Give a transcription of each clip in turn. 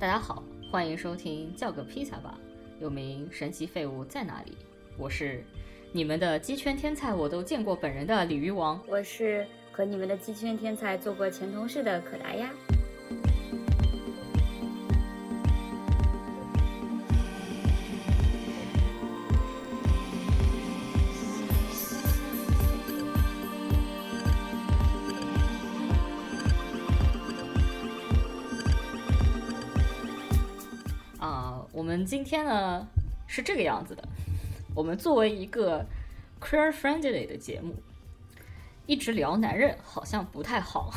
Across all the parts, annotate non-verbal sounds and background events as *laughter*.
大家好，欢迎收听叫个披萨吧，又名神奇废物在哪里？我是你们的鸡圈天才，我都见过本人的鲤鱼王。我是和你们的鸡圈天才做过前同事的可达鸭。们今天呢是这个样子的，我们作为一个 queer friendly 的节目，一直聊男人好像不太好。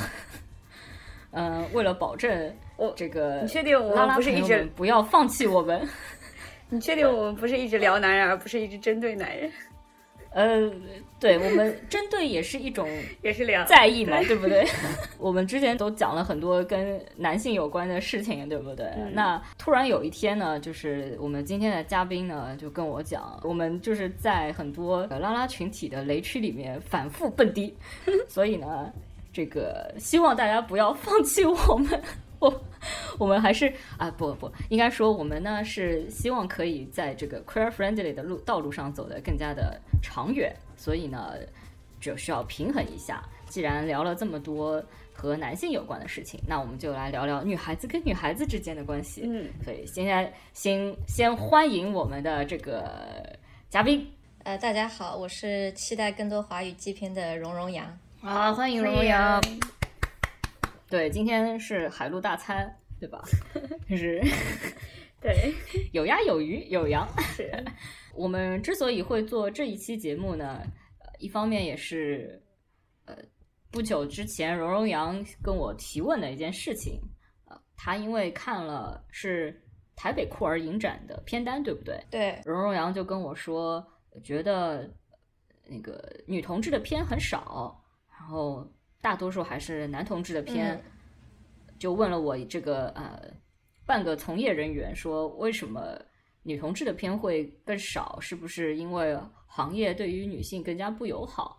*laughs* 呃，为了保证我这个你确定我们不是一直不要放弃我们？*laughs* 你确定我们不是一直聊男人，而不是一直针对男人？呃，对我们针对也是一种 *laughs* 也是两在意嘛，对不对？*laughs* 我们之前都讲了很多跟男性有关的事情，对不对？嗯那突然有一天呢，就是我们今天的嘉宾呢，就跟我讲，我们就是在很多呃拉拉群体的雷区里面反复蹦迪，所以呢，这个希望大家不要放弃我们。我 *laughs* *laughs* 我们还是啊不不，应该说我们呢是希望可以在这个 queer friendly 的路道路上走得更加的长远，所以呢就需要平衡一下。既然聊了这么多和男性有关的事情，那我们就来聊聊女孩子跟女孩子之间的关系。嗯，所以现在先先欢迎我们的这个嘉宾呃，大家好，我是期待更多华语基片的荣荣杨。啊，欢迎荣荣阳。对，今天是海陆大餐，对吧？就是 *laughs* 对，有鸭有鱼有羊。是，*laughs* 我们之所以会做这一期节目呢，呃，一方面也是呃不久之前荣荣阳跟我提问的一件事情，呃，他因为看了是台北酷儿影展的片单，对不对？对，荣荣阳就跟我说，觉得那个女同志的片很少，然后大多数还是男同志的片，嗯就问了我这个呃半个从业人员说，为什么女同志的片会更少？是不是因为行业对于女性更加不友好？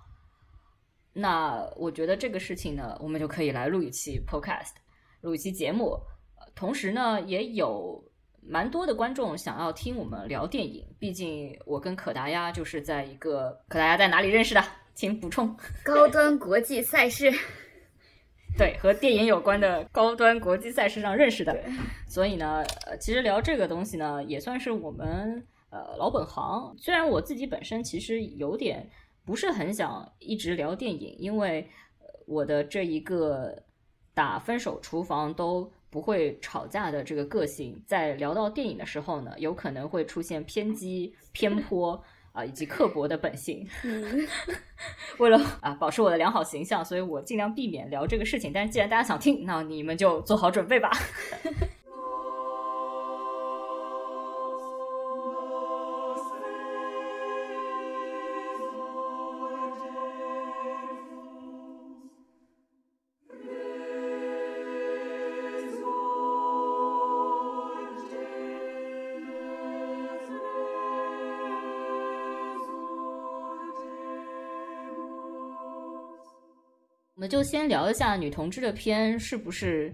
那我觉得这个事情呢，我们就可以来录一期 podcast，录一期节目。呃同时呢，也有蛮多的观众想要听我们聊电影，毕竟我跟可达鸭就是在一个可达鸭在哪里认识的？请补充。*laughs* 高端国际赛事。*laughs* 对，和电影有关的高端国际赛事上认识的，所以呢，呃，其实聊这个东西呢，也算是我们呃老本行。虽然我自己本身其实有点不是很想一直聊电影，因为呃我的这一个打分手厨房都不会吵架的这个个性，在聊到电影的时候呢，有可能会出现偏激、偏颇。啊，以及刻薄的本性，嗯，*laughs* 为了啊保持我的良好形象，所以我尽量避免聊这个事情。但是既然大家想听，那你们就做好准备吧。*laughs* 就先聊一下女同志的片是不是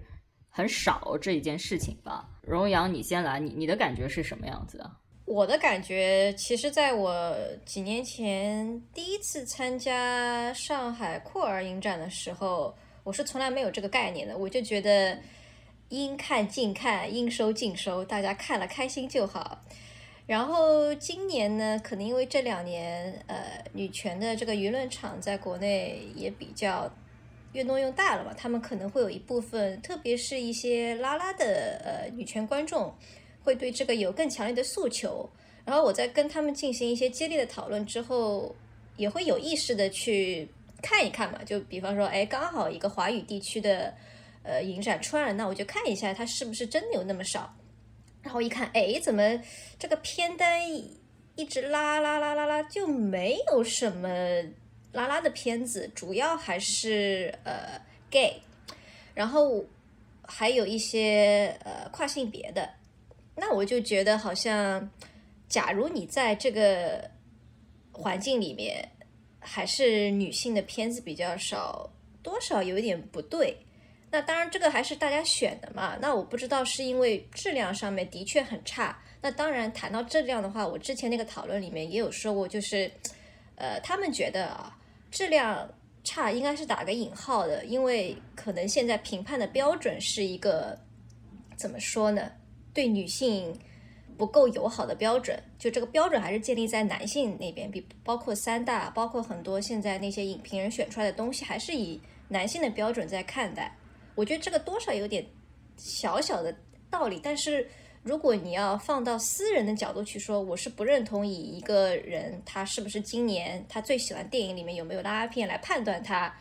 很少这一件事情吧。荣阳，你先来，你你的感觉是什么样子的？我的感觉，其实在我几年前第一次参加上海酷儿影展的时候，我是从来没有这个概念的，我就觉得应看尽看，应收尽收，大家看了开心就好。然后今年呢，可能因为这两年，呃，女权的这个舆论场在国内也比较越弄越大了嘛，他们可能会有一部分，特别是一些拉拉的呃女权观众，会对这个有更强烈的诉求。然后我在跟他们进行一些激烈的讨论之后，也会有意识的去看一看嘛，就比方说，哎，刚好一个华语地区的呃影展出来了，那我就看一下它是不是真的有那么少。然后一看，哎，怎么这个片单一直拉拉拉拉拉，就没有什么拉拉的片子，主要还是呃 gay，然后还有一些呃跨性别的。那我就觉得好像，假如你在这个环境里面，还是女性的片子比较少，多少有点不对。那当然，这个还是大家选的嘛。那我不知道是因为质量上面的确很差。那当然，谈到质量的话，我之前那个讨论里面也有说过，就是，呃，他们觉得啊，质量差应该是打个引号的，因为可能现在评判的标准是一个怎么说呢？对女性不够友好的标准。就这个标准还是建立在男性那边，比包括三大，包括很多现在那些影评人选出来的东西，还是以男性的标准在看待。我觉得这个多少有点小小的道理，但是如果你要放到私人的角度去说，我是不认同以一个人他是不是今年他最喜欢电影里面有没有拉片来判断他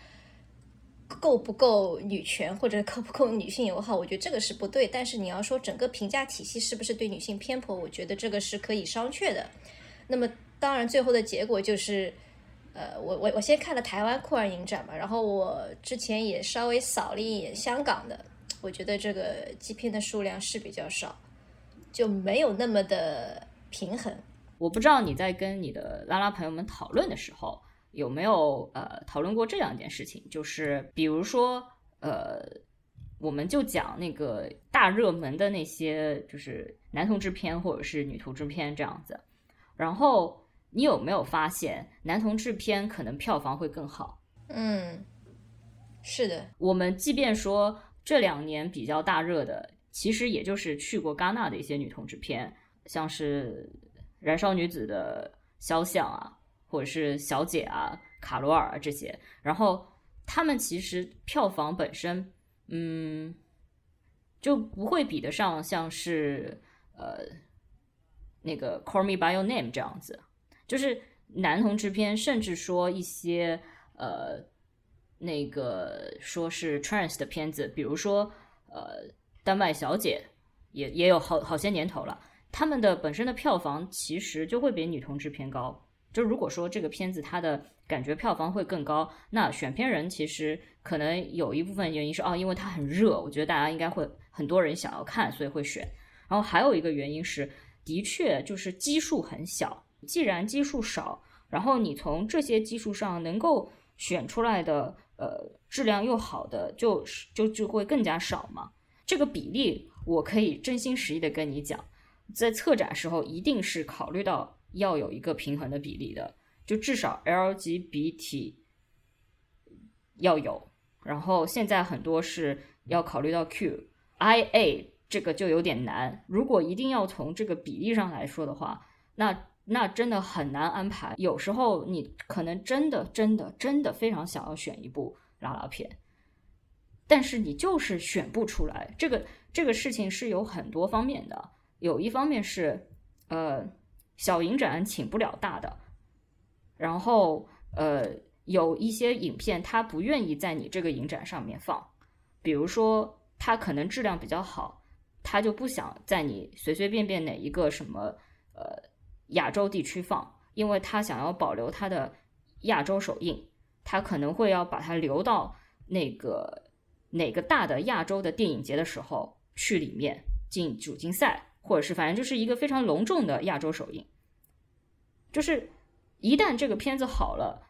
够不够女权或者够不够女性友好，我觉得这个是不对。但是你要说整个评价体系是不是对女性偏颇，我觉得这个是可以商榷的。那么当然最后的结果就是。呃，我我我先看了台湾酷儿影展嘛，然后我之前也稍微扫了一眼香港的，我觉得这个基片的数量是比较少，就没有那么的平衡。我不知道你在跟你的拉拉朋友们讨论的时候，有没有呃讨论过这样一件事情，就是比如说呃，我们就讲那个大热门的那些，就是男同志片或者是女同志片这样子，然后。你有没有发现男同志片可能票房会更好？嗯，是的。我们即便说这两年比较大热的，其实也就是去过戛纳的一些女同志片，像是《燃烧女子的肖像》啊，或者是《小姐》啊、《卡罗尔》啊这些。然后他们其实票房本身，嗯，就不会比得上像是呃那个《Call Me by Your Name》这样子。就是男同志片，甚至说一些呃，那个说是 trans 的片子，比如说呃，丹麦小姐也也有好好些年头了，他们的本身的票房其实就会比女同志偏高。就如果说这个片子它的感觉票房会更高，那选片人其实可能有一部分原因是哦，因为它很热，我觉得大家应该会很多人想要看，所以会选。然后还有一个原因是，的确就是基数很小。既然基数少，然后你从这些基数上能够选出来的，呃，质量又好的，就就就会更加少嘛。这个比例，我可以真心实意的跟你讲，在策展时候一定是考虑到要有一个平衡的比例的，就至少 LGBT 要有，然后现在很多是要考虑到 QIA，这个就有点难。如果一定要从这个比例上来说的话，那。那真的很难安排。有时候你可能真的、真的、真的非常想要选一部拉拉片，但是你就是选不出来。这个这个事情是有很多方面的。有一方面是，呃，小影展请不了大的，然后呃，有一些影片他不愿意在你这个影展上面放，比如说他可能质量比较好，他就不想在你随随便便哪一个什么呃。亚洲地区放，因为他想要保留他的亚洲首映，他可能会要把它留到那个哪个大的亚洲的电影节的时候去里面进主竞赛，或者是反正就是一个非常隆重的亚洲首映。就是一旦这个片子好了，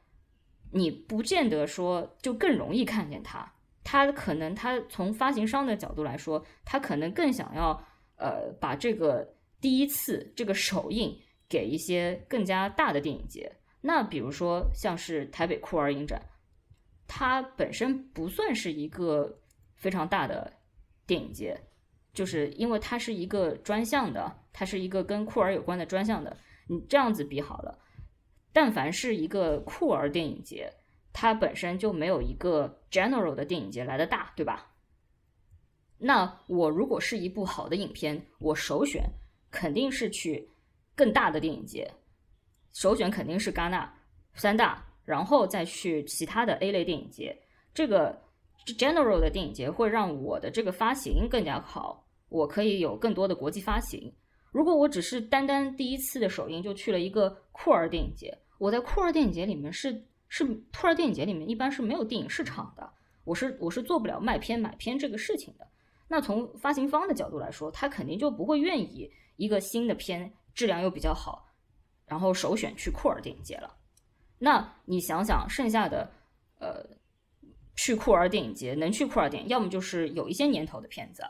你不见得说就更容易看见它，他可能他从发行商的角度来说，他可能更想要呃把这个第一次这个首映。给一些更加大的电影节，那比如说像是台北酷儿影展，它本身不算是一个非常大的电影节，就是因为它是一个专项的，它是一个跟酷儿有关的专项的。你这样子比好了，但凡是一个酷儿电影节，它本身就没有一个 general 的电影节来的大，对吧？那我如果是一部好的影片，我首选肯定是去。更大的电影节，首选肯定是戛纳三大，然后再去其他的 A 类电影节。这个 general 的电影节会让我的这个发行更加好，我可以有更多的国际发行。如果我只是单单第一次的首映就去了一个酷儿电影节，我在酷儿电影节里面是是酷儿电影节里面一般是没有电影市场的，我是我是做不了卖片买片这个事情的。那从发行方的角度来说，他肯定就不会愿意一个新的片。质量又比较好，然后首选去酷儿电影节了。那你想想，剩下的呃去库尔电影节能去库尔电影，要么就是有一些年头的片子，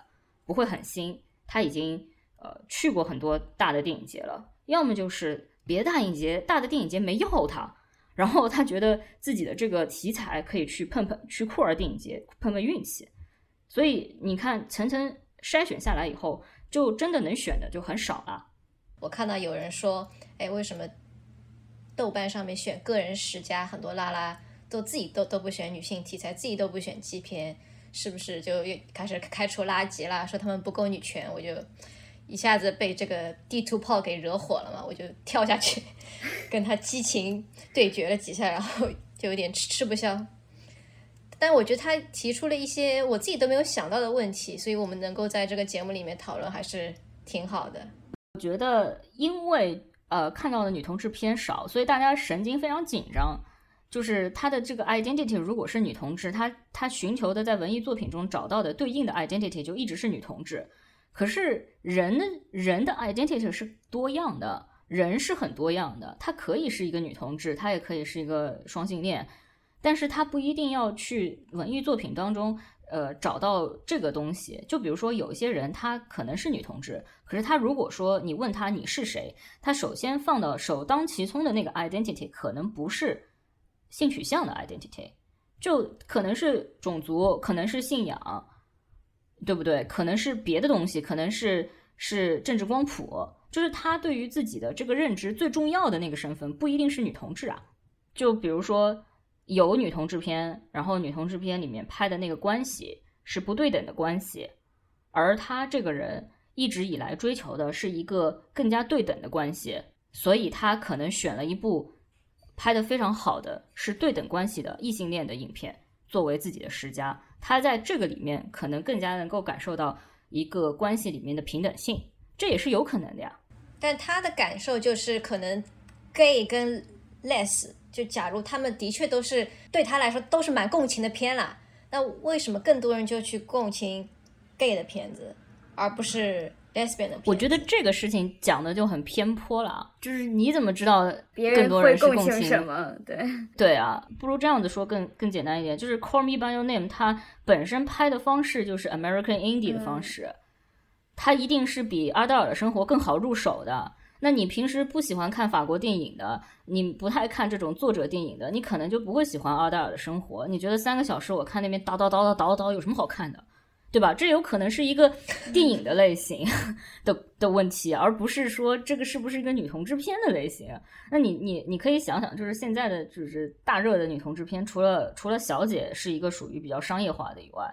不会很新，他已经呃去过很多大的电影节了；要么就是别的大影节大的电影节没要他，然后他觉得自己的这个题材可以去碰碰去库尔电影节碰碰运气。所以你看层层筛选下来以后，就真的能选的就很少了。我看到有人说，哎，为什么豆瓣上面选个人十佳，很多拉拉都自己都都不选女性题材，自己都不选基片，是不是就又开始开除垃圾了？说他们不够女权，我就一下子被这个地图炮给惹火了嘛，我就跳下去跟他激情对决了几下，然后就有点吃吃不消。但我觉得他提出了一些我自己都没有想到的问题，所以我们能够在这个节目里面讨论，还是挺好的。我觉得，因为呃看到的女同志偏少，所以大家神经非常紧张。就是她的这个 identity 如果是女同志，她她寻求的在文艺作品中找到的对应的 identity 就一直是女同志。可是人人的 identity 是多样的，人是很多样的，她可以是一个女同志，她也可以是一个双性恋，但是她不一定要去文艺作品当中。呃，找到这个东西，就比如说有些人，她可能是女同志，可是她如果说你问她你是谁，她首先放到首当其冲的那个 identity 可能不是性取向的 identity，就可能是种族，可能是信仰，对不对？可能是别的东西，可能是是政治光谱，就是她对于自己的这个认知最重要的那个身份不一定是女同志啊，就比如说。有女同志片，然后女同志片里面拍的那个关系是不对等的关系，而他这个人一直以来追求的是一个更加对等的关系，所以他可能选了一部拍的非常好的是对等关系的异性恋的影片作为自己的十佳，他在这个里面可能更加能够感受到一个关系里面的平等性，这也是有可能的呀。但他的感受就是可能 gay 跟 less。就假如他们的确都是对他来说都是蛮共情的片啦，那为什么更多人就去共情 gay 的片子，而不是 lesbian 的？我觉得这个事情讲的就很偏颇了啊，就是你怎么知道更多人是共情什么？对 *laughs* 对啊，不如这样子说更更简单一点，就是 Call Me by Your Name，它本身拍的方式就是 American Indie 的方式，它一定是比阿黛尔的生活更好入手的。那你平时不喜欢看法国电影的，你不太看这种作者电影的，你可能就不会喜欢奥黛尔的生活。你觉得三个小时我看那边叨叨叨叨叨叨有什么好看的，对吧？这有可能是一个 *laughs* 电影的类型的的问题，而不是说这个是不是一个女同志片的类型。那你你你可以想想，就是现在的就是大热的女同志片，除了除了小姐是一个属于比较商业化的以外，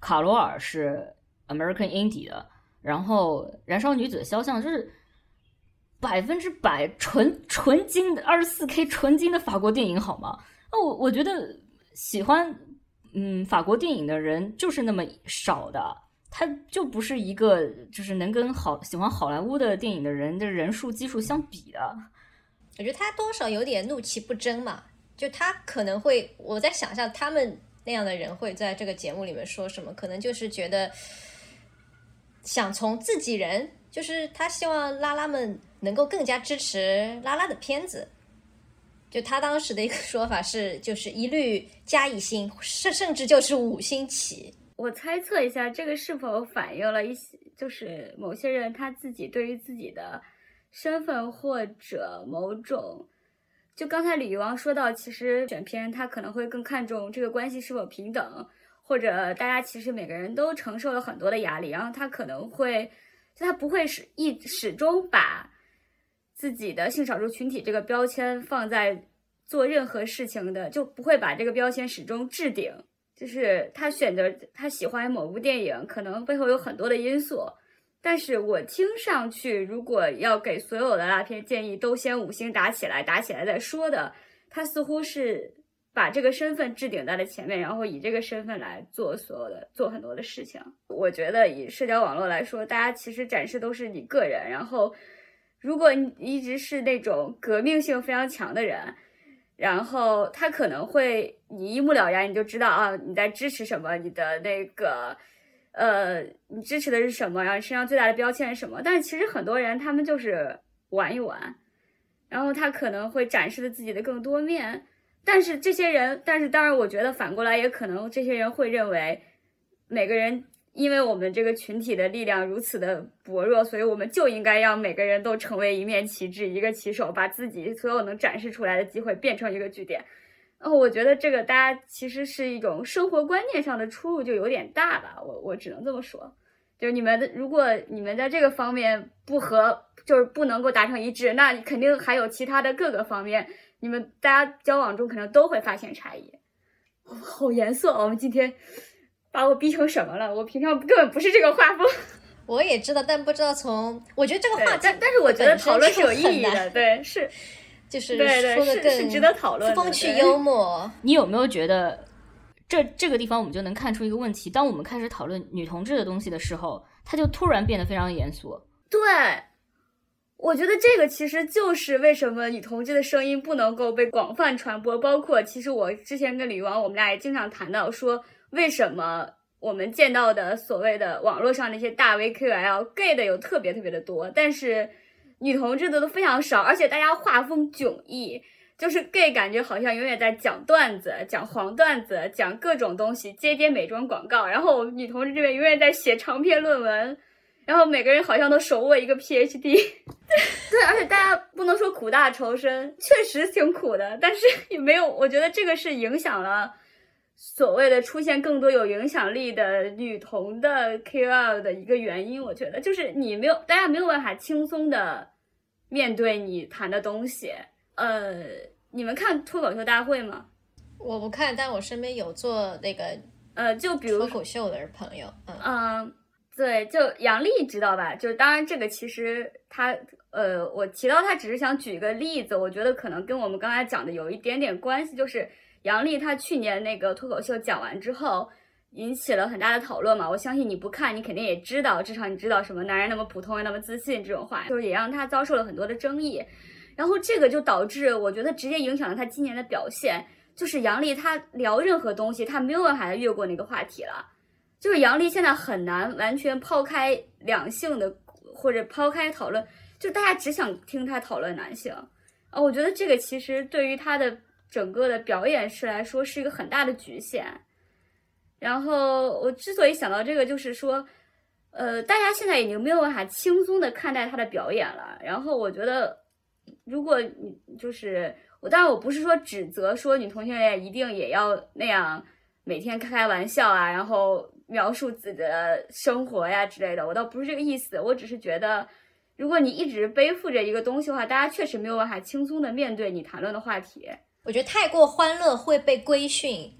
卡罗尔是 American Indie 的，然后燃烧女子的肖像就是。百分之百纯纯金的二十四 K 纯金的法国电影好吗？那我我觉得喜欢嗯法国电影的人就是那么少的，他就不是一个就是能跟好喜欢好莱坞的电影的人的人数基数相比的。我觉得他多少有点怒其不争嘛，就他可能会我在想象他们那样的人会在这个节目里面说什么，可能就是觉得想从自己人，就是他希望拉拉们。能够更加支持拉拉的片子，就他当时的一个说法是，就是一律加一星，甚甚至就是五星起。我猜测一下，这个是否反映了一些，就是某些人他自己对于自己的身份或者某种，就刚才李玉王说到，其实选片他可能会更看重这个关系是否平等，或者大家其实每个人都承受了很多的压力，然后他可能会，就他不会是一始终把。自己的性少数群体这个标签放在做任何事情的，就不会把这个标签始终置顶。就是他选择他喜欢某部电影，可能背后有很多的因素。但是我听上去，如果要给所有的拉片建议都先五星打起来，打起来再说的，他似乎是把这个身份置顶在了前面，然后以这个身份来做所有的做很多的事情。我觉得以社交网络来说，大家其实展示都是你个人，然后。如果你一直是那种革命性非常强的人，然后他可能会你一目了然，你就知道啊你在支持什么，你的那个呃你支持的是什么，然后身上最大的标签是什么。但是其实很多人他们就是玩一玩，然后他可能会展示的自己的更多面，但是这些人，但是当然，我觉得反过来也可能，这些人会认为，每个人因为我们这个群体的力量如此的薄弱，所以我们就应该让每个人都成为一面旗帜，一个旗手，把自己所有能展示出来的机会变成一个据点。然后我觉得这个大家其实是一种生活观念上的出入就有点大吧，我我只能这么说。就是你们，如果你们在这个方面不合，就是不能够达成一致，那肯定还有其他的各个方面，你们大家交往中可能都会发现差异。好严肃，我们今天把我逼成什么了？我平常根本不是这个画风。*laughs* 我也知道，但不知道从，我觉得这个话题，但但是我觉得讨论是有意义的，对，是，就是对对是是值得讨论，风趣幽默。你有没有觉得？这这个地方我们就能看出一个问题：当我们开始讨论女同志的东西的时候，它就突然变得非常严肃。对，我觉得这个其实就是为什么女同志的声音不能够被广泛传播。包括其实我之前跟李王，我们俩也经常谈到说，为什么我们见到的所谓的网络上那些大 V Q L gay 的有特别特别的多，但是女同志的都非常少，而且大家画风迥异。就是 gay 感觉好像永远在讲段子，讲黄段子，讲各种东西，接接美妆广告。然后女同志这边永远在写长篇论文，然后每个人好像都手握一个 PhD。对，而且大家不能说苦大仇深，确实挺苦的，但是也没有。我觉得这个是影响了所谓的出现更多有影响力的女同的 KOL 的一个原因。我觉得就是你没有，大家没有办法轻松的面对你谈的东西。呃，你们看脱口秀大会吗？我不看，但我身边有做那个呃，就比如脱口秀的朋友，嗯，对，就杨笠知道吧？就是当然这个其实他呃，我提到他只是想举一个例子，我觉得可能跟我们刚才讲的有一点点关系，就是杨笠他去年那个脱口秀讲完之后，引起了很大的讨论嘛。我相信你不看，你肯定也知道，至少你知道什么男人那么普通又那么自信这种话，就是也让他遭受了很多的争议。然后这个就导致，我觉得直接影响了他今年的表现。就是杨笠，他聊任何东西，他没有办法越过那个话题了。就是杨笠现在很难完全抛开两性的，或者抛开讨论，就大家只想听他讨论男性。啊，我觉得这个其实对于他的整个的表演式来说是一个很大的局限。然后我之所以想到这个，就是说，呃，大家现在已经没有办法轻松的看待他的表演了。然后我觉得。如果你就是我，当然我不是说指责说女同性恋一定也要那样每天开开玩笑啊，然后描述自己的生活呀之类的，我倒不是这个意思。我只是觉得，如果你一直背负着一个东西的话，大家确实没有办法轻松的面对你谈论的话题。我觉得太过欢乐会被规训，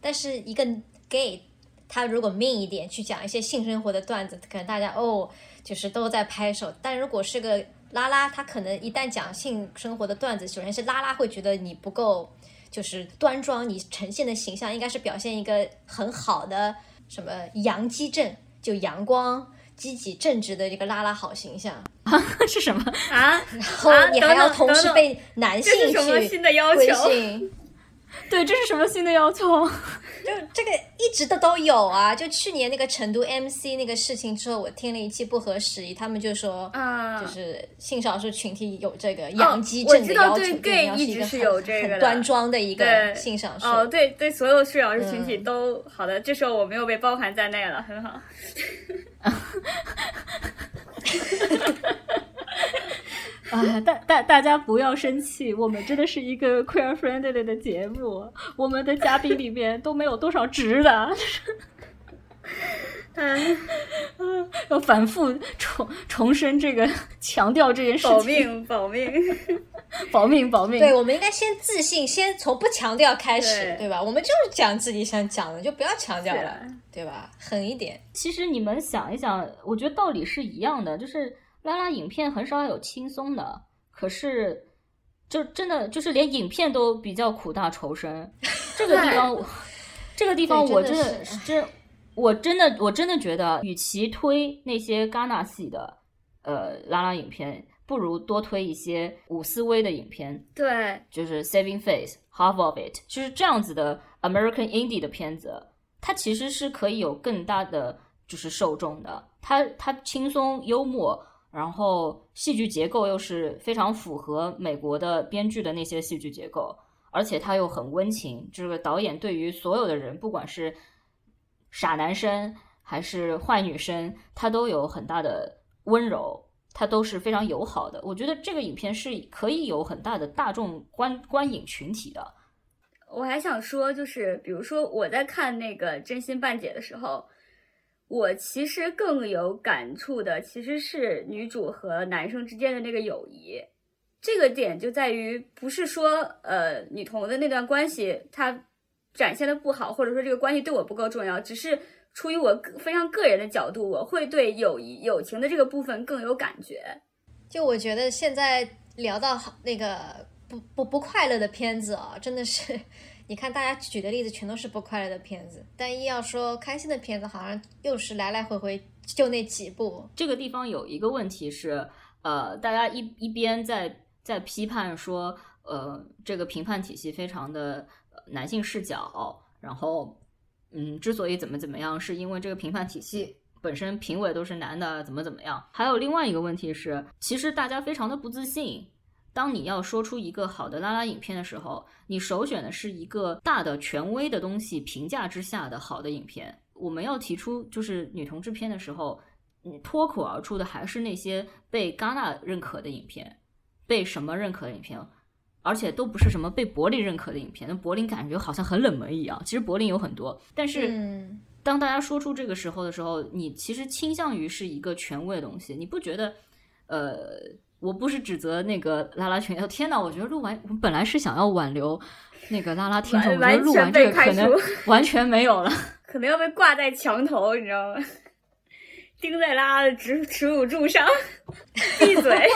但是一个 gay 他如果命一点去讲一些性生活的段子，可能大家哦就是都在拍手。但如果是个拉拉，他可能一旦讲性生活的段子，首先是拉拉会觉得你不够，就是端庄，你呈现的形象应该是表现一个很好的什么阳基正，就阳光、积极、正直的这个拉拉好形象啊？*laughs* 是什么啊？然后你还要同时被男性去规训。*laughs* 对，这是什么新的要求？*laughs* 就这个一直的都有啊。就去年那个成都 MC 那个事情之后，我听了一期不合时宜，他们就说，啊，就是性少数群体有这个阳基症的要求，对，gay 一直是有这个很端庄的一个性少数。哦，对对，所有性少数群体都好的，这时候我没有被包含在内了，很好。*laughs* 啊，大大大家不要生气，我们真的是一个 queer friendly 的节目，我们的嘉宾里面都没有多少直的，嗯，*laughs* 要反复重重申这个，强调这件事情，保命，保命，*laughs* 保命，保命。对，我们应该先自信，先从不强调开始，对吧？我们就是讲自己想讲的，就不要强调了，对吧？狠一点。其实你们想一想，我觉得道理是一样的，就是。拉拉影片很少有轻松的，可是就真的就是连影片都比较苦大仇深。这个地方，*laughs* 这个地方我真的真我真的我真的觉得，与其推那些戛纳系的呃拉拉影片，不如多推一些伍思威的影片。对，就是 Saving Face、Half of It，就是这样子的 American Indie 的片子，它其实是可以有更大的就是受众的。它它轻松幽默。然后戏剧结构又是非常符合美国的编剧的那些戏剧结构，而且它又很温情。这个导演对于所有的人，不管是傻男生还是坏女生，他都有很大的温柔，他都是非常友好的。我觉得这个影片是可以有很大的大众观观影群体的。我还想说，就是比如说我在看那个《真心半解》的时候，我其实更有感触的其实是女主和男生之间的那个友谊。这个点就在于，不是说呃女同的那段关系她展现的不好，或者说这个关系对我不够重要，只是出于我非常个人的角度，我会对友谊友情的这个部分更有感觉。就我觉得现在聊到好那个。不不不快乐的片子啊，真的是，你看大家举的例子全都是不快乐的片子，但一要说开心的片子，好像又是来来回回就那几部。这个地方有一个问题是，呃，大家一一边在在批判说，呃，这个评判体系非常的男性视角，然后，嗯，之所以怎么怎么样，是因为这个评判体系本身评委都是男的，怎么怎么样。还有另外一个问题是，其实大家非常的不自信。当你要说出一个好的拉拉影片的时候，你首选的是一个大的权威的东西评价之下的好的影片。我们要提出就是女同志片的时候，你脱口而出的还是那些被戛纳认可的影片，被什么认可的影片，而且都不是什么被柏林认可的影片。那柏林感觉好像很冷门一样，其实柏林有很多。但是当大家说出这个时候的时候，你其实倾向于是一个权威的东西，你不觉得？呃。我不是指责那个拉拉群，哦天呐，我觉得录完，我们本来是想要挽留那个拉拉听众，我觉得录完这个可能 *laughs* 完全没有了，*laughs* 可能要被挂在墙头，你知道吗？钉在拉拉的耻耻辱柱上，*laughs* 闭嘴！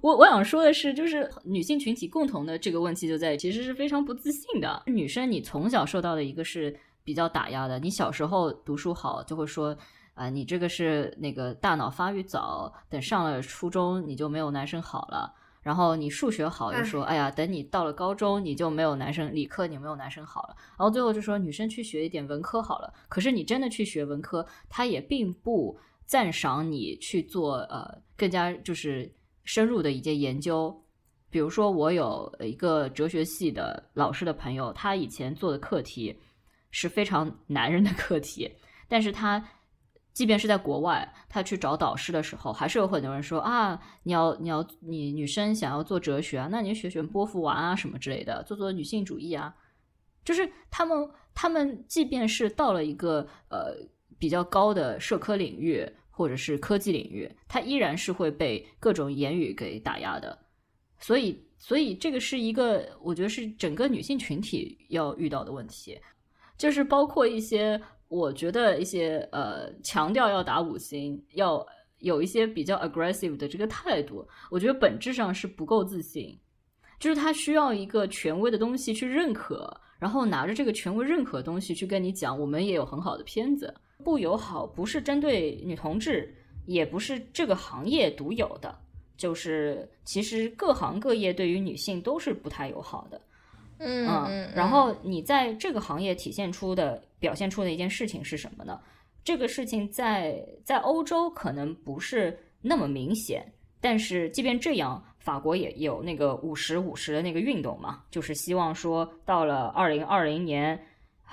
我我想说的是，就是女性群体共同的这个问题就在于，其实是非常不自信的。女生，你从小受到的一个是比较打压的，你小时候读书好，就会说。啊，你这个是那个大脑发育早，等上了初中你就没有男生好了。然后你数学好，就说哎呀，等你到了高中你就没有男生，理科你没有男生好了。然后最后就说女生去学一点文科好了。可是你真的去学文科，他也并不赞赏你去做呃更加就是深入的一些研究。比如说我有一个哲学系的老师的朋友，他以前做的课题是非常男人的课题，但是他。即便是在国外，他去找导师的时候，还是有很多人说啊，你要你要你女生想要做哲学啊，那你学学波伏娃啊什么之类的，做做女性主义啊。就是他们他们即便是到了一个呃比较高的社科领域或者是科技领域，他依然是会被各种言语给打压的。所以所以这个是一个我觉得是整个女性群体要遇到的问题，就是包括一些。我觉得一些呃强调要打五星，要有一些比较 aggressive 的这个态度，我觉得本质上是不够自信，就是他需要一个权威的东西去认可，然后拿着这个权威认可的东西去跟你讲，我们也有很好的片子，不友好不是针对女同志，也不是这个行业独有的，就是其实各行各业对于女性都是不太友好的。嗯，然后你在这个行业体现出的、表现出的一件事情是什么呢？这个事情在在欧洲可能不是那么明显，但是即便这样，法国也有那个五十五十的那个运动嘛，就是希望说到了二零二零年，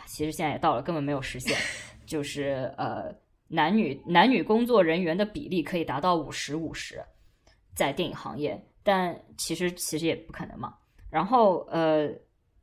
其实现在也到了，根本没有实现，*laughs* 就是呃男女男女工作人员的比例可以达到五十五十，在电影行业，但其实其实也不可能嘛。然后呃。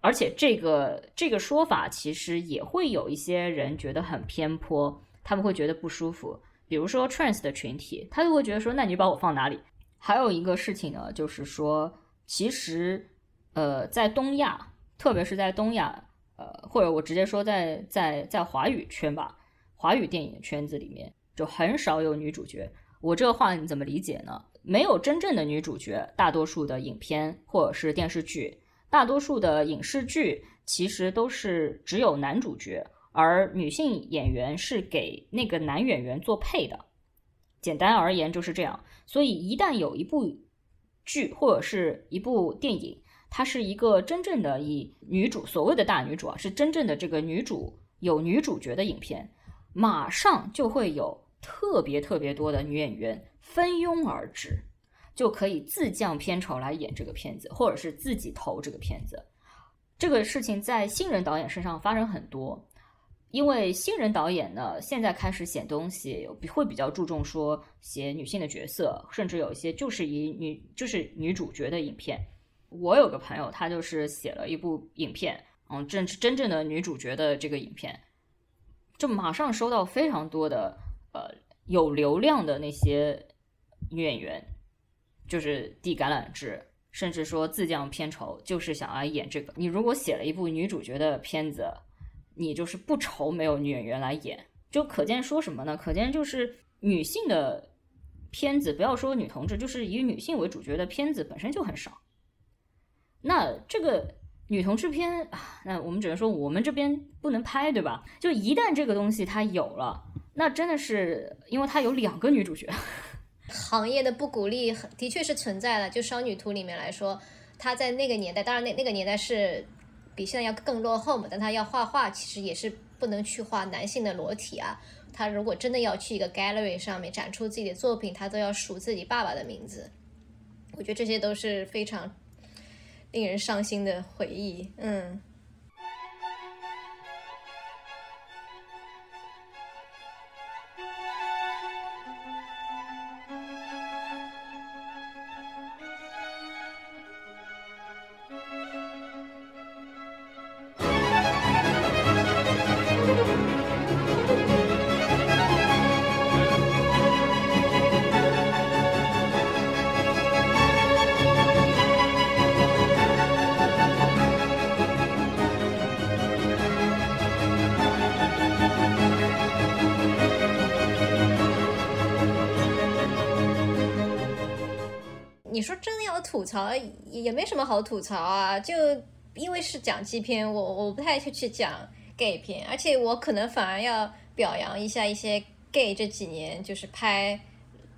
而且这个这个说法其实也会有一些人觉得很偏颇，他们会觉得不舒服。比如说 trans 的群体，他就会觉得说，那你把我放哪里？还有一个事情呢，就是说，其实呃，在东亚，特别是在东亚，呃，或者我直接说在在在华语圈吧，华语电影圈子里面，就很少有女主角。我这个话你怎么理解呢？没有真正的女主角，大多数的影片或者是电视剧。大多数的影视剧其实都是只有男主角，而女性演员是给那个男演员做配的。简单而言就是这样。所以一旦有一部剧或者是一部电影，它是一个真正的以女主所谓的大女主啊，是真正的这个女主有女主角的影片，马上就会有特别特别多的女演员蜂拥而至。就可以自降片酬来演这个片子，或者是自己投这个片子。这个事情在新人导演身上发生很多，因为新人导演呢，现在开始写东西会比较注重说写女性的角色，甚至有一些就是以女就是女主角的影片。我有个朋友，他就是写了一部影片，嗯，真真正的女主角的这个影片，就马上收到非常多的呃有流量的那些女演员，就是递橄榄枝。甚至说自降片酬，就是想来演这个。你如果写了一部女主角的片子，你就是不愁没有女演员来演，就可见说什么呢？可见就是女性的片子，不要说女同志，就是以女性为主角的片子本身就很少。那这个女同志片啊，那我们只能说我们这边不能拍，对吧？就一旦这个东西它有了，那真的是因为它有两个女主角。行业的不鼓励的确是存在的。就少女图里面来说，她在那个年代，当然那那个年代是比现在要更落后嘛。但她要画画，其实也是不能去画男性的裸体啊。她如果真的要去一个 gallery 上面展出自己的作品，她都要署自己爸爸的名字。我觉得这些都是非常令人伤心的回忆。嗯。槽也没什么好吐槽啊，就因为是讲基片，我我不太去去讲 gay 片，而且我可能反而要表扬一下一些 gay 这几年就是拍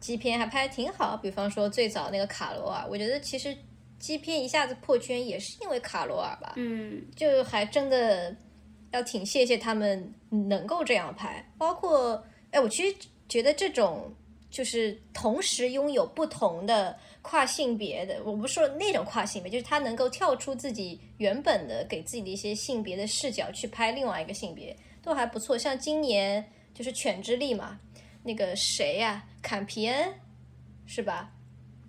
基片还拍的挺好，比方说最早那个卡罗尔，我觉得其实基片一下子破圈也是因为卡罗尔吧，嗯，就还真的要挺谢谢他们能够这样拍，包括哎，我其实觉得这种就是同时拥有不同的。跨性别的，我不是说那种跨性别，就是他能够跳出自己原本的给自己的一些性别的视角去拍另外一个性别，都还不错。像今年就是《犬之力》嘛，那个谁呀，坎皮恩是吧？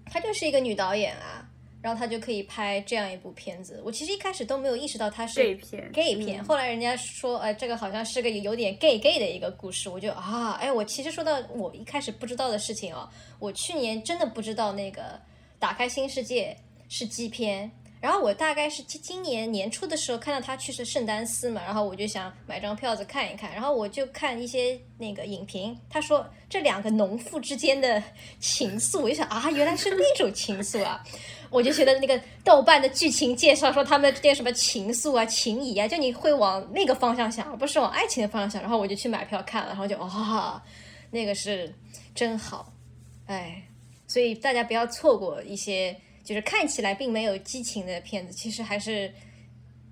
她就是一个女导演啊，然后他就可以拍这样一部片子。我其实一开始都没有意识到他是 gay 片，gay 片。后来人家说，哎，这个好像是个有点 gay gay 的一个故事，我就啊，哎，我其实说到我一开始不知道的事情哦。我去年真的不知道那个打开新世界是 G 片，然后我大概是今今年年初的时候看到他去是圣丹斯嘛，然后我就想买张票子看一看，然后我就看一些那个影评，他说这两个农妇之间的情愫，我就想啊，原来是那种情愫啊，我就觉得那个豆瓣的剧情介绍说他们之间什么情愫啊、情谊啊，就你会往那个方向想，而不是往爱情的方向想，然后我就去买票看了，然后就哇，那个是真好。哎，所以大家不要错过一些就是看起来并没有激情的片子，其实还是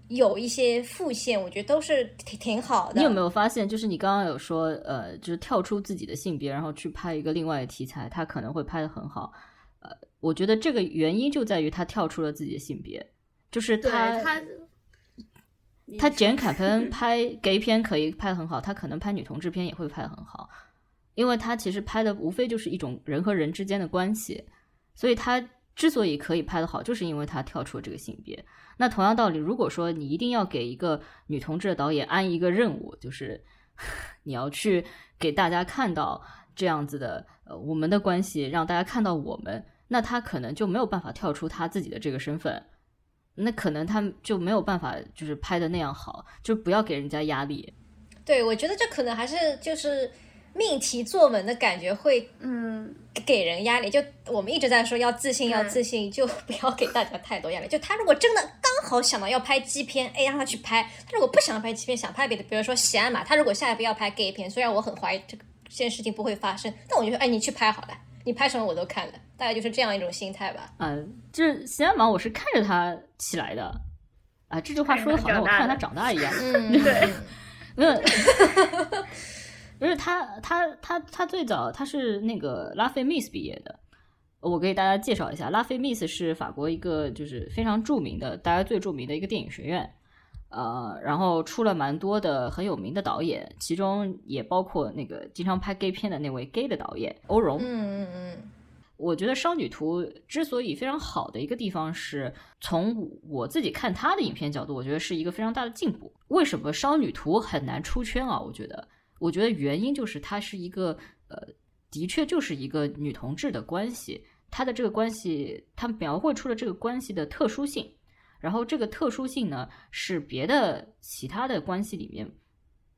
有一些副线，我觉得都是挺挺好的。你有没有发现，就是你刚刚有说，呃，就是跳出自己的性别，然后去拍一个另外的题材，他可能会拍的很好。呃，我觉得这个原因就在于他跳出了自己的性别，就是他他他简凯 *laughs* 喷拍 gay 片可以拍的很好，他可能拍女同志片也会拍的很好。因为他其实拍的无非就是一种人和人之间的关系，所以他之所以可以拍得好，就是因为他跳出了这个性别。那同样道理，如果说你一定要给一个女同志的导演安一个任务，就是 *laughs* 你要去给大家看到这样子的呃我们的关系，让大家看到我们，那他可能就没有办法跳出他自己的这个身份，那可能他就没有办法就是拍的那样好，就不要给人家压力。对，我觉得这可能还是就是。命题作文的感觉会，嗯，给人压力。就我们一直在说要自信，要自信，就不要给大家太多压力。就他如果真的刚好想到要拍 G 片，哎，让他去拍；他如果不想拍 G 片，想拍别的，比如说喜安马，他如果下一步要拍 gay 片，虽然我很怀疑这个这件事情不会发生，但我就说，哎，你去拍好了，你拍什么我都看了，大概就是这样一种心态吧。嗯，就是喜安马，我是看着他起来的。啊，这句话说的好像我看着他长大一样。嗯，对，*laughs* 没 *laughs* 有。不是他，他他他最早他是那个拉菲 Miss 毕业的，我给大家介绍一下，拉菲密斯是法国一个就是非常著名的，大家最著名的一个电影学院。呃，然后出了蛮多的很有名的导演，其中也包括那个经常拍 gay 片的那位 gay 的导演欧荣。嗯嗯嗯，我觉得《少女图》之所以非常好的一个地方是，从我自己看他的影片角度，我觉得是一个非常大的进步。为什么《少女图》很难出圈啊？我觉得，我觉得原因就是它是一个呃，的确就是一个女同志的关系，它的这个关系，它描绘出了这个关系的特殊性。然后这个特殊性呢，是别的其他的关系里面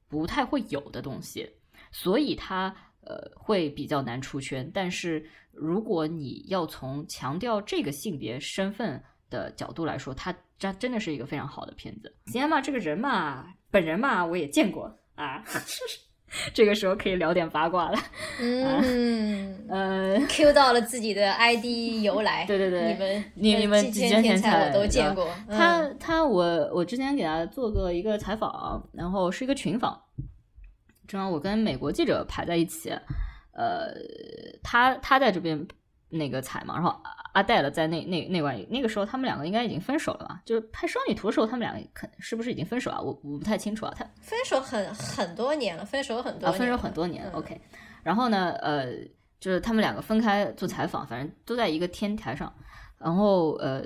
不太会有的东西，所以它呃会比较难出圈。但是如果你要从强调这个性别身份的角度来说，它真真的是一个非常好的片子。行嘛，这个人嘛，本人嘛，我也见过啊。*laughs* 这个时候可以聊点八卦了，嗯呃，*laughs* Q 到了自己的 ID 由来，对对对，你们你你们几千天才我都见过。他他我我之前给他做过一个采访，然后是一个群访，正好我跟美国记者排在一起，呃，他他在这边。那个彩嘛，然后阿黛了在那那那关那个时候，他们两个应该已经分手了吧？就是拍双女图的时候，他们两个肯是不是已经分手啊？我我不太清楚啊。他分手很很多年了，分手很多啊，分手很多年。OK，然后呢，呃，就是他们两个分开做采访，反正都在一个天台上，然后呃，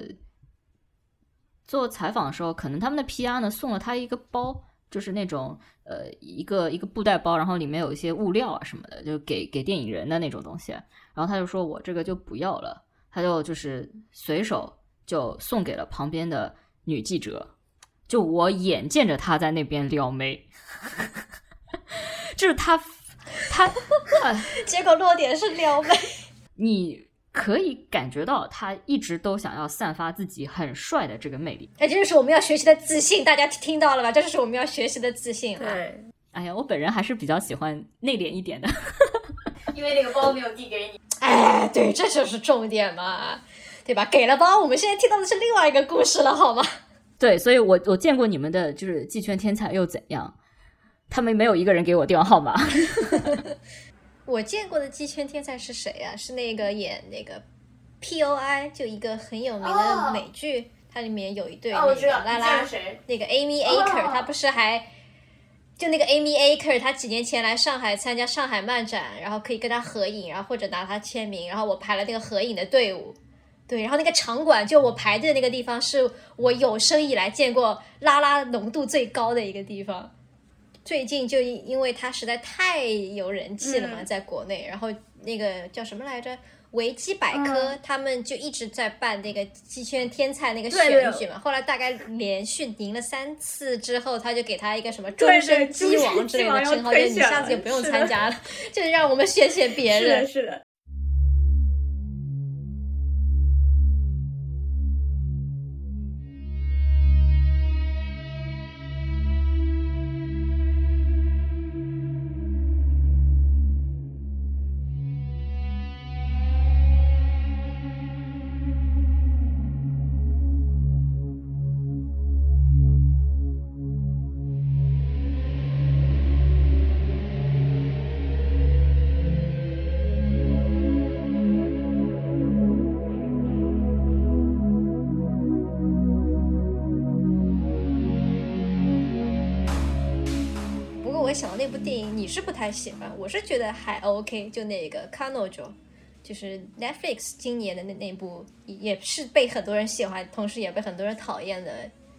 做采访的时候，可能他们的 PR 呢送了他一个包。就是那种呃一个一个布袋包，然后里面有一些物料啊什么的，就给给电影人的那种东西。然后他就说我这个就不要了，他就就是随手就送给了旁边的女记者。就我眼见着他在那边撩妹，*laughs* 就是他他，*laughs* 结果落点是撩妹，你。可以感觉到他一直都想要散发自己很帅的这个魅力，哎，这就是我们要学习的自信，大家听到了吧？这就是我们要学习的自信。对，哎呀，我本人还是比较喜欢内敛一点的，*laughs* 因为那个包没有递给你。哎，对，这就是重点嘛，对吧？给了包，我们现在听到的是另外一个故事了，好吗？对，所以我我见过你们的就是季圈天才又怎样？他们没有一个人给我电话号码。*laughs* 我见过的鸡圈天才是谁呀？是那个演那个 P O I 就一个很有名的美剧，它里面有一对那个拉拉，那个 Amy Aker，他不是还就那个 Amy Aker，他几年前来上海参加上海漫展，然后可以跟他合影，然后或者拿他签名，然后我排了那个合影的队伍，对，然后那个场馆就我排队的那个地方，是我有生以来见过拉拉浓度最高的一个地方。最近就因因为他实在太有人气了嘛，在国内，然后那个叫什么来着？维基百科他们就一直在办那个鸡圈天才那个选举嘛。后来大概连续赢了三次之后，他就给他一个什么终身鸡王之类的称号，就你下次就不用参加了，*laughs* 就是让我们选选别人。是的。你是不太喜欢，我是觉得还 OK。就那个《c a n o j o 就是 Netflix 今年的那那部，也是被很多人喜欢，同时也被很多人讨厌的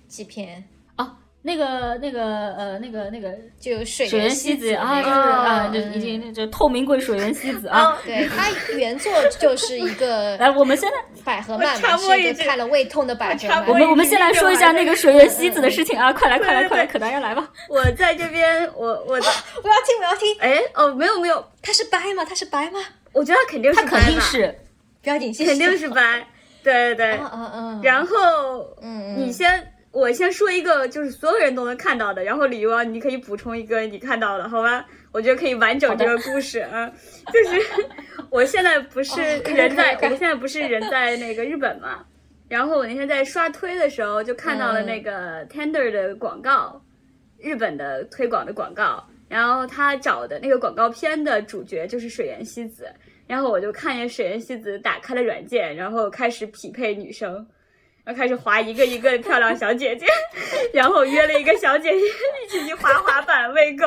几篇哦。那个、那个、呃、那个、那个，就水原希子啊，就是啊，就已经就透明柜水原希子啊。对它原作就是一个，*laughs* 来，我们现在百合漫嘛，是一个看了胃痛的百合漫。我们我们先来说一下那个水月希子的事情啊，快来快来快来，可达鸭来吧。*laughs* 我在这边，我我我要听我要听。哎哦，没有没有，他是掰吗？他是掰吗？我觉得他肯定是他肯定是，不要紧，肯定是掰。*laughs* 对对对，嗯嗯嗯。然后，嗯嗯，你先。我先说一个，就是所有人都能看到的，然后李优，你可以补充一个你看到的，好吧？我觉得可以完整这个故事啊。就是 *laughs* 我现在不是人在，我现在不是人在那个日本嘛。然后我那天在刷推的时候，就看到了那个 Tender 的广告，日本的推广的广告。然后他找的那个广告片的主角就是水原希子。然后我就看见水原希子打开了软件，然后开始匹配女生，然后开始划一个一个漂亮小姐姐，*laughs* 然后约了一个小姐姐一起去滑滑板喂狗。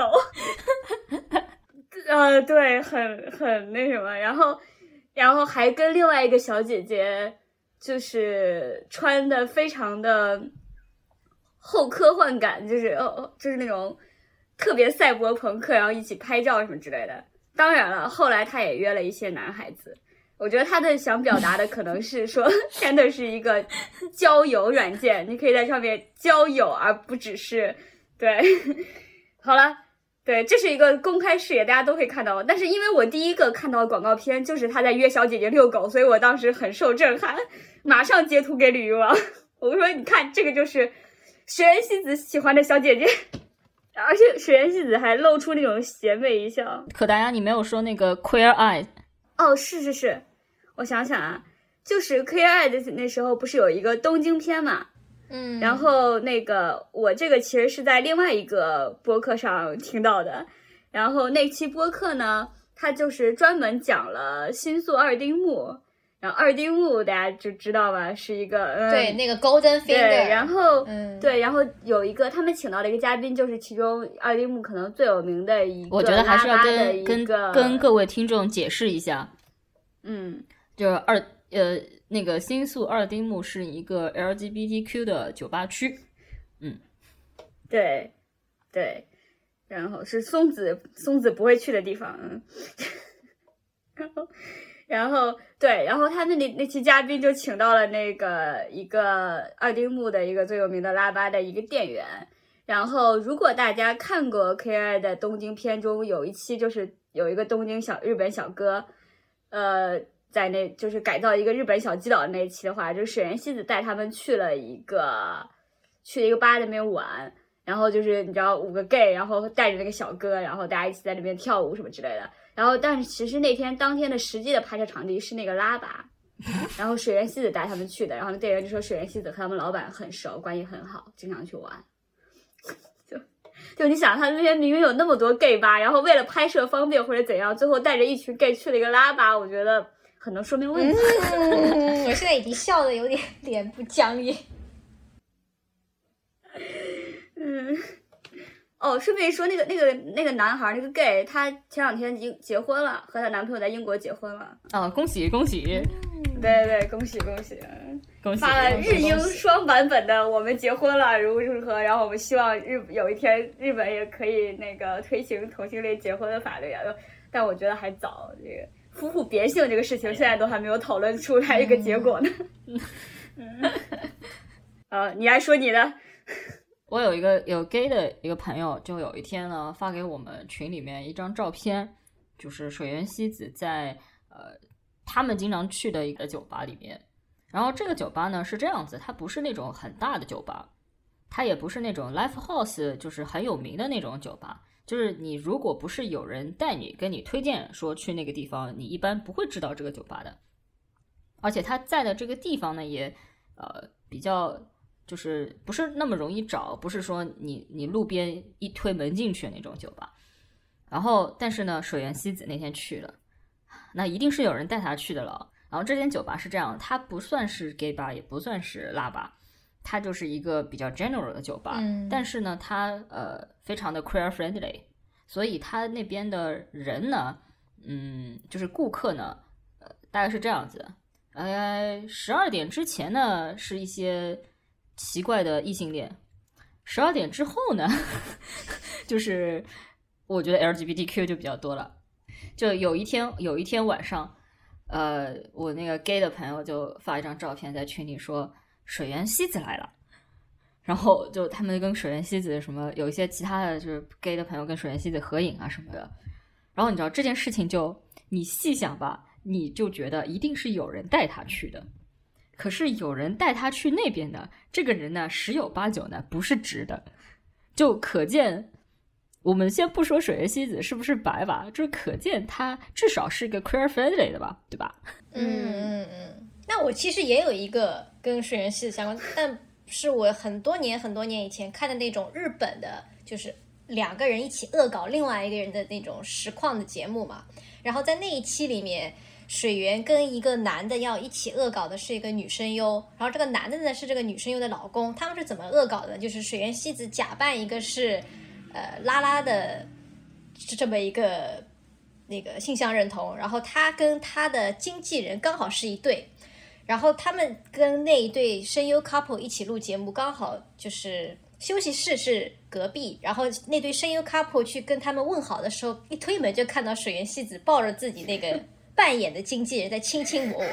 呃，对，很很那什么，然后，然后还跟另外一个小姐姐，就是穿的非常的后科幻感，就是哦，就是那种特别赛博朋克，然后一起拍照什么之类的。当然了，后来他也约了一些男孩子，我觉得他的想表达的可能是说，真的是一个交友软件，你可以在上面交友，而不只是对。好了。对，这是一个公开视野，大家都可以看到。但是因为我第一个看到的广告片就是他在约小姐姐遛狗，所以我当时很受震撼，马上截图给吕玉王。我说：“你看，这个就是水原希子喜欢的小姐姐，而且水原希子还露出那种邪魅一笑。”可达鸭，你没有说那个 Queer Eye？哦，是是是，我想想啊，就是 Queer Eye 的那时候不是有一个东京篇嘛？嗯，然后那个我这个其实是在另外一个播客上听到的，然后那期播客呢，它就是专门讲了新宿二丁目，然后二丁目大家就知道吧，是一个嗯、对那个 Golden Finger，对，然后嗯。对，然后有一个他们请到了一个嘉宾，就是其中二丁目可能最有名的一个，我觉得还是要跟跟跟各位听众解释一下，嗯就二呃那个新宿二丁目是一个 LGBTQ 的酒吧区，嗯对对，然后是松子松子不会去的地方，嗯，*laughs* 然后然后对，然后他那里那期嘉宾就请到了那个一个二丁目的一个最有名的拉巴的一个店员。然后，如果大家看过 K I 的东京片中有一期，就是有一个东京小日本小哥，呃，在那就是改造一个日本小基岛的那一期的话，就是水原希子带他们去了一个去了一个吧那边玩，然后就是你知道五个 gay，然后带着那个小哥，然后大家一起在那边跳舞什么之类的。然后，但是其实那天当天的实际的拍摄场地是那个拉巴，*laughs* 然后水原希子带他们去的。然后那店员就说水原希子和他们老板很熟，关系很好，经常去玩。*laughs* 就就你想，他那边明明有那么多 gay 吧，然后为了拍摄方便或者怎样，最后带着一群 gay 去了一个拉吧，我觉得很能说明问题。嗯，*laughs* 我现在已经笑的有点脸部僵硬。嗯，哦，顺便说，那个那个那个男孩，那个 gay，他前两天已经结婚了，和他男朋友在英国结婚了。啊，恭喜恭喜对对对，恭喜恭喜！恭喜！发了日英双版本的，我们结婚了，如如何？然后我们希望日有一天日本也可以那个推行同性恋结婚的法律啊，但我觉得还早。这个夫妇别姓这个事情，现在都还没有讨论出来一个结果呢。嗯，啊，*laughs* 你来说你的。我有一个有 gay 的一个朋友，就有一天呢发给我们群里面一张照片，就是水原希子在呃他们经常去的一个酒吧里面。然后这个酒吧呢是这样子，它不是那种很大的酒吧，它也不是那种 live house，就是很有名的那种酒吧。就是你如果不是有人带你跟你推荐说去那个地方，你一般不会知道这个酒吧的。而且他在的这个地方呢，也呃比较就是不是那么容易找，不是说你你路边一推门进去那种酒吧。然后，但是呢，水原希子那天去了，那一定是有人带他去的了。然后这间酒吧是这样，它不算是 gay bar，也不算是拉吧，它就是一个比较 general 的酒吧。嗯但是呢，它呃非常的 queer friendly，所以它那边的人呢，嗯，就是顾客呢，呃，大概是这样子。呃，十二点之前呢是一些奇怪的异性恋，十二点之后呢，*laughs* 就是我觉得 LGBTQ 就比较多了。就有一天，有一天晚上，呃，我那个 gay 的朋友就发一张照片在群里说水原希子来了，然后就他们跟水原希子什么有一些其他的就是 gay 的朋友跟水原希子合影啊什么的，然后你知道这件事情就你细想吧，你就觉得一定是有人带他去的。可是有人带他去那边的这个人呢，十有八九呢不是直的，就可见，我们先不说水原希子是不是白吧，就是可见他至少是个 queer friendly 的吧，对吧？嗯嗯嗯。那我其实也有一个跟水原希子相关，但是我很多年很多年以前看的那种日本的，就是两个人一起恶搞另外一个人的那种实况的节目嘛。然后在那一期里面，水源跟一个男的要一起恶搞的是一个女声优，然后这个男的呢是这个女声优的老公。他们是怎么恶搞的？就是水源希子假扮一个是呃拉拉的这么一个那个性向认同，然后他跟他的经纪人刚好是一对。然后他们跟那一对声优 couple 一起录节目，刚好就是休息室是隔壁。然后那对声优 couple 去跟他们问好的时候，一推门就看到水原希子抱着自己那个 *laughs* 扮演的经纪人在卿卿我我。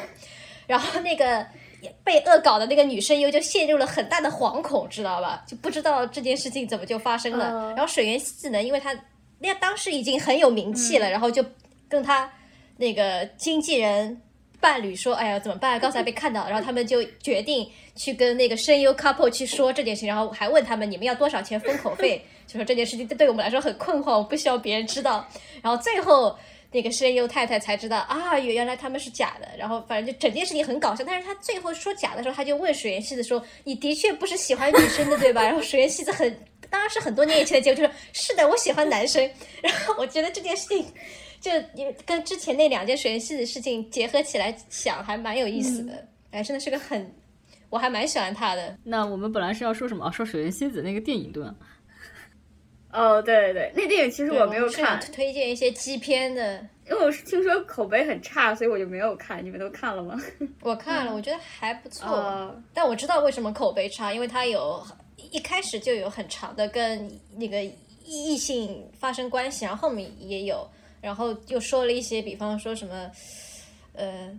然后那个被恶搞的那个女声优就陷入了很大的惶恐，知道吧？就不知道这件事情怎么就发生了。然后水原希子呢，因为她那当时已经很有名气了，然后就跟他那个经纪人。伴侣说：“哎呀，怎么办？*laughs* 刚才被看到。”然后他们就决定去跟那个声优 couple 去说这件事，然后还问他们：“你们要多少钱封口费？” *laughs* 就说这件事情对我们来说很困惑，我不希望别人知道。然后最后那个声优太太才知道啊，原来他们是假的。然后反正就整件事情很搞笑。但是他最后说假的时候，他就问水原希子说：“你的确不是喜欢女生的对吧？” *laughs* 然后水原希子很当然是很多年以前的结果，就说：“是的，我喜欢男生。”然后我觉得这件事情。就因为跟之前那两件水原希的事情结合起来想，还蛮有意思的。哎，真的是个很，我还蛮喜欢他的。那我们本来是要说什么？说水原希子那个电影对吧？哦，对对对，那电影其实我没有看。推荐一些基片的，因为我是听说口碑很差，所以我就没有看。你们都看了吗？我看了，*laughs* 我觉得还不错。但我知道为什么口碑差，因为它有一开始就有很长的跟那个异性发生关系，然后后面也有。然后又说了一些，比方说什么，呃，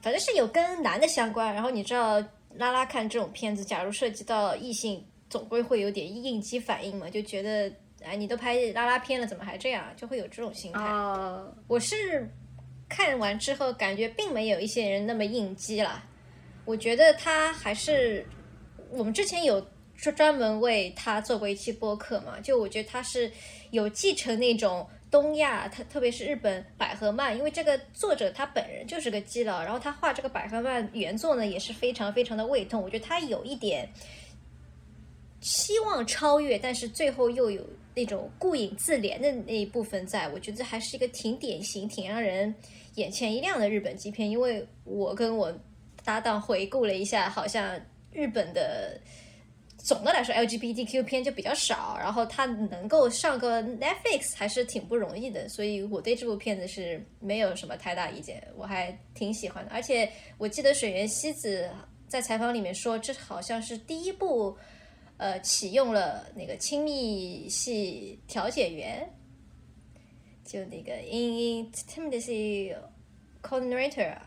反正是有跟男的相关。然后你知道，拉拉看这种片子，假如涉及到异性，总归会有点应激反应嘛，就觉得，哎，你都拍拉拉片了，怎么还这样？就会有这种心态。我是看完之后，感觉并没有一些人那么应激了。我觉得他还是，我们之前有专专门为他做过一期播客嘛，就我觉得他是有继承那种。东亚，他特别是日本百合漫，因为这个作者他本人就是个基佬，然后他画这个百合漫原作呢也是非常非常的胃痛。我觉得他有一点希望超越，但是最后又有那种顾影自怜的那一部分，在我觉得还是一个挺典型、挺让人眼前一亮的日本基片。因为我跟我搭档回顾了一下，好像日本的。总的来说，LGBTQ 片就比较少，然后它能够上个 Netflix 还是挺不容易的，所以我对这部片子是没有什么太大意见，我还挺喜欢的。而且我记得水原希子在采访里面说，这好像是第一部呃启用了那个亲密系调解员，就那个 in intimacy Coordinator，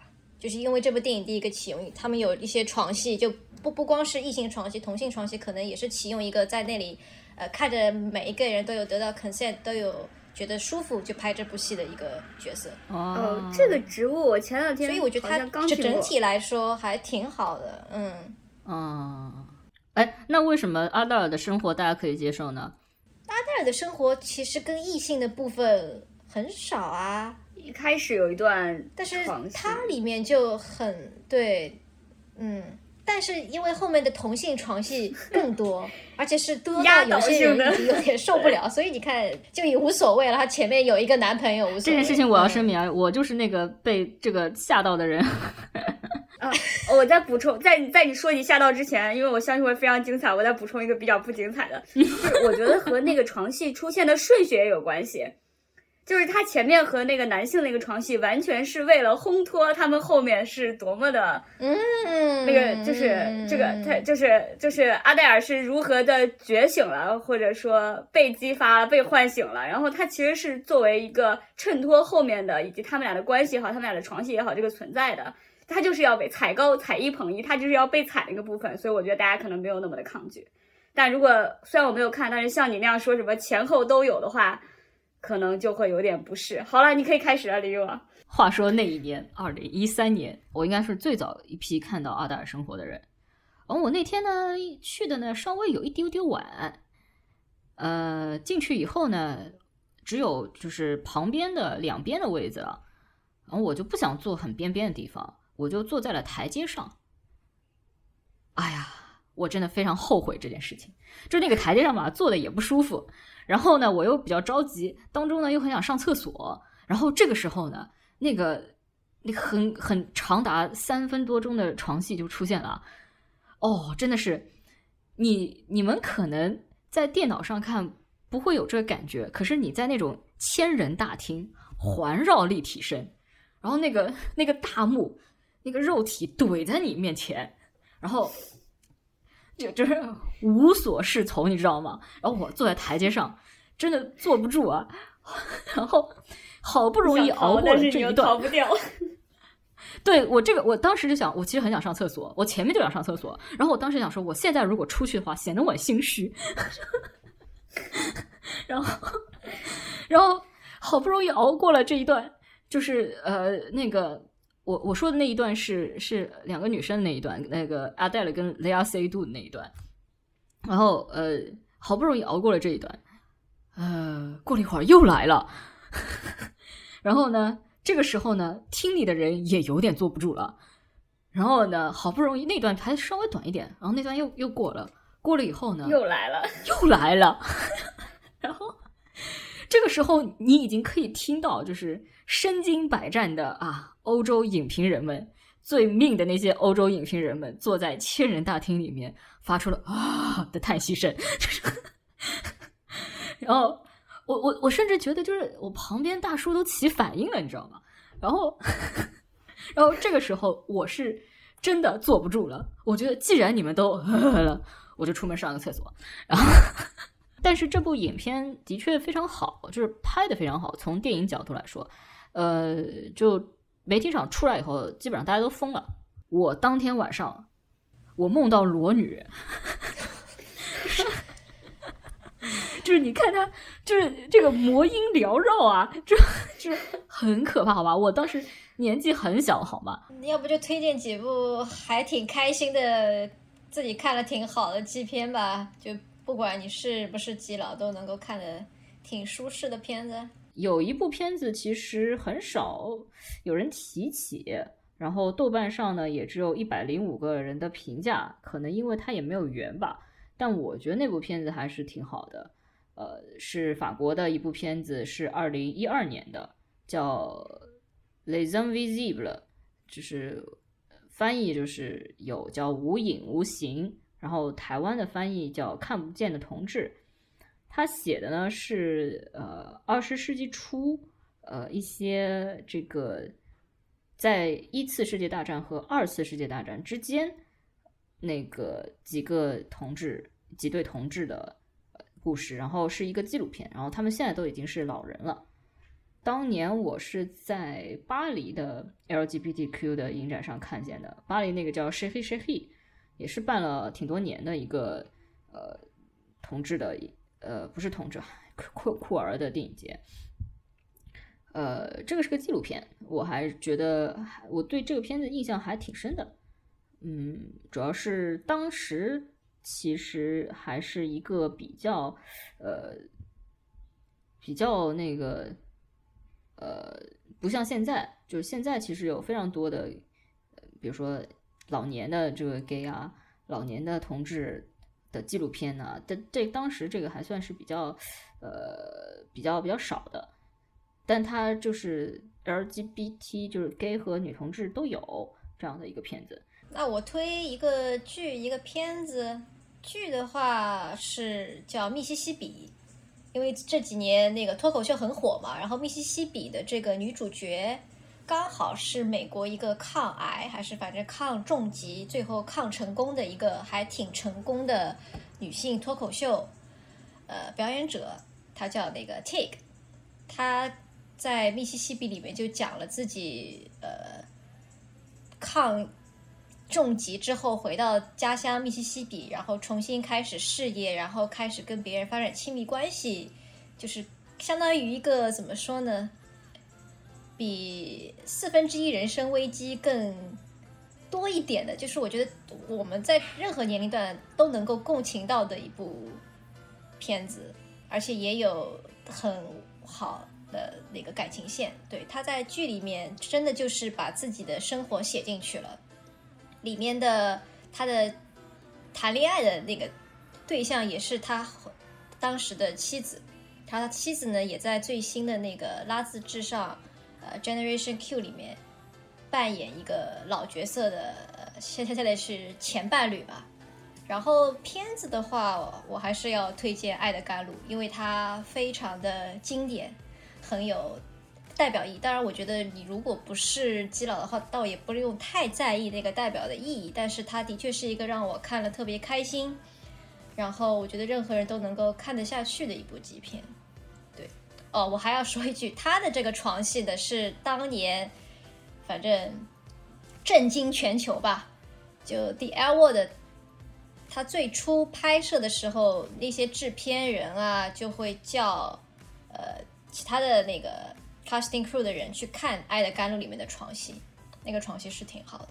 就是因为这部电影第一个启用，他们有一些床戏就。不不光是异性床戏，同性床戏可能也是启用一个在那里，呃，看着每一个人都有得到 consent，都有觉得舒服就拍这部戏的一个角色。哦，这个职务我前两天所以我觉得他这整体来说还挺好的。嗯，嗯，哎，那为什么阿黛尔的生活大家可以接受呢？阿黛尔的生活其实跟异性的部分很少啊。一开始有一段，但是它里面就很对，嗯。但是因为后面的同性床戏更多，而且是多到有些人已经有点受不了，所以你看就也无所谓了。他前面有一个男朋友，无这件事情我要声明啊，我就是那个被这个吓到的人。*laughs* 啊，我再补充，在在你说你吓到之前，因为我相信会非常精彩，我再补充一个比较不精彩的，就是我觉得和那个床戏出现的顺序也有关系。就是他前面和那个男性那个床戏，完全是为了烘托他们后面是多么的，嗯，那个就是这个他就是就是阿黛尔是如何的觉醒了，或者说被激发、被唤醒了。然后他其实是作为一个衬托后面的，以及他们俩的关系也好，他们俩的床戏也好，这个存在的，他就是要被踩高、踩一捧一，他就是要被踩那个部分。所以我觉得大家可能没有那么的抗拒。但如果虽然我没有看，但是像你那样说什么前后都有的话。可能就会有点不适。好了，你可以开始了，李玉王。话说那一年，二零一三年，我应该是最早一批看到阿黛尔生活的人。而我那天呢去的呢稍微有一丢丢晚，呃，进去以后呢，只有就是旁边的两边的位子了，然后我就不想坐很边边的地方，我就坐在了台阶上。哎呀！我真的非常后悔这件事情。就那个台阶上吧，坐的也不舒服，然后呢，我又比较着急，当中呢又很想上厕所，然后这个时候呢，那个那个很很长达三分多钟的床戏就出现了。哦，真的是，你你们可能在电脑上看不会有这个感觉，可是你在那种千人大厅环绕立体声，然后那个那个大幕，那个肉体怼在你面前，然后就就是无所适从，你知道吗？然后我坐在台阶上，真的坐不住啊，*laughs* 然后好不容易熬过了这一段，逃不掉。对我这个，我当时就想，我其实很想上厕所，我前面就想上厕所，然后我当时想说，我现在如果出去的话，显得我很心虚，然后，然后好不容易熬过了这一段，就是呃，那个我我说的那一段是是两个女生的那一段，那个阿黛尔跟雷亚塞杜的那一段，然后呃，好不容易熬过了这一段，呃，过了一会儿又来了，*laughs* 然后呢？这个时候呢，厅里的人也有点坐不住了。然后呢，好不容易那段还稍微短一点，然后那段又又过了。过了以后呢，又来了，又来了。*laughs* 然后这个时候，你已经可以听到，就是身经百战的啊，欧洲影评人们最命的那些欧洲影评人们，坐在千人大厅里面，发出了啊的叹息声。*laughs* 然后。我我我甚至觉得，就是我旁边大叔都起反应了，你知道吗？然后，*laughs* 然后这个时候我是真的坐不住了。我觉得既然你们都 *laughs* 了，我就出门上个厕所。然后，但是这部影片的确非常好，就是拍的非常好。从电影角度来说，呃，就媒体场出来以后，基本上大家都疯了。我当天晚上，我梦到裸女。*laughs* 就是你看他，就是这个魔音缭绕啊，这这很可怕，好吧？我当时年纪很小，好吗？要不就推荐几部还挺开心的，自己看了挺好的基片吧？就不管你是不是基佬，都能够看的挺舒适的片子。有一部片子其实很少有人提起，然后豆瓣上呢也只有一百零五个人的评价，可能因为它也没有缘吧。但我觉得那部片子还是挺好的。呃，是法国的一部片子，是二零一二年的，叫《Les Invisibles》，就是翻译就是有叫无影无形，然后台湾的翻译叫看不见的同志。他写的呢是呃二十世纪初呃一些这个在一次世界大战和二次世界大战之间那个几个同志几对同志的。故事，然后是一个纪录片，然后他们现在都已经是老人了。当年我是在巴黎的 LGBTQ 的影展上看见的，巴黎那个叫 s h e h i s h e h i 也是办了挺多年的一个呃同志的呃不是同志酷酷儿的电影节。呃，这个是个纪录片，我还觉得我对这个片子印象还挺深的。嗯，主要是当时。其实还是一个比较，呃，比较那个，呃，不像现在，就是现在其实有非常多的，比如说老年的这个 gay 啊，老年的同志的纪录片呢，但这当时这个还算是比较，呃，比较比较少的，但它就是 LGBT，就是 gay 和女同志都有这样的一个片子。那我推一个剧，一个片子。剧的话是叫《密西西比》，因为这几年那个脱口秀很火嘛。然后《密西西比》的这个女主角刚好是美国一个抗癌还是反正抗重疾，最后抗成功的一个还挺成功的女性脱口秀呃表演者，她叫那个 Tig，她在《密西西比》里面就讲了自己呃抗。重疾之后回到家乡密西西比，然后重新开始事业，然后开始跟别人发展亲密关系，就是相当于一个怎么说呢？比四分之一人生危机更多一点的，就是我觉得我们在任何年龄段都能够共情到的一部片子，而且也有很好的那个感情线。对，他在剧里面真的就是把自己的生活写进去了。里面的他的谈恋爱的那个对象也是他当时的妻子，他的妻子呢也在最新的那个《拉字至上》呃《Generation Q》里面扮演一个老角色的，现在现在是前伴侣吧。然后片子的话，我还是要推荐《爱的甘露》，因为它非常的经典，很有代表意义。当然，我觉得你如果不是基佬的话，倒也不用太在意那个代表的意义。但是它的确是一个让我看了特别开心，然后我觉得任何人都能够看得下去的一部极片。哦，我还要说一句，他的这个床戏的是当年，反正震惊全球吧，就《The L Word》。他最初拍摄的时候，那些制片人啊就会叫，呃，其他的那个 casting crew 的人去看《爱的甘露》里面的床戏，那个床戏是挺好的。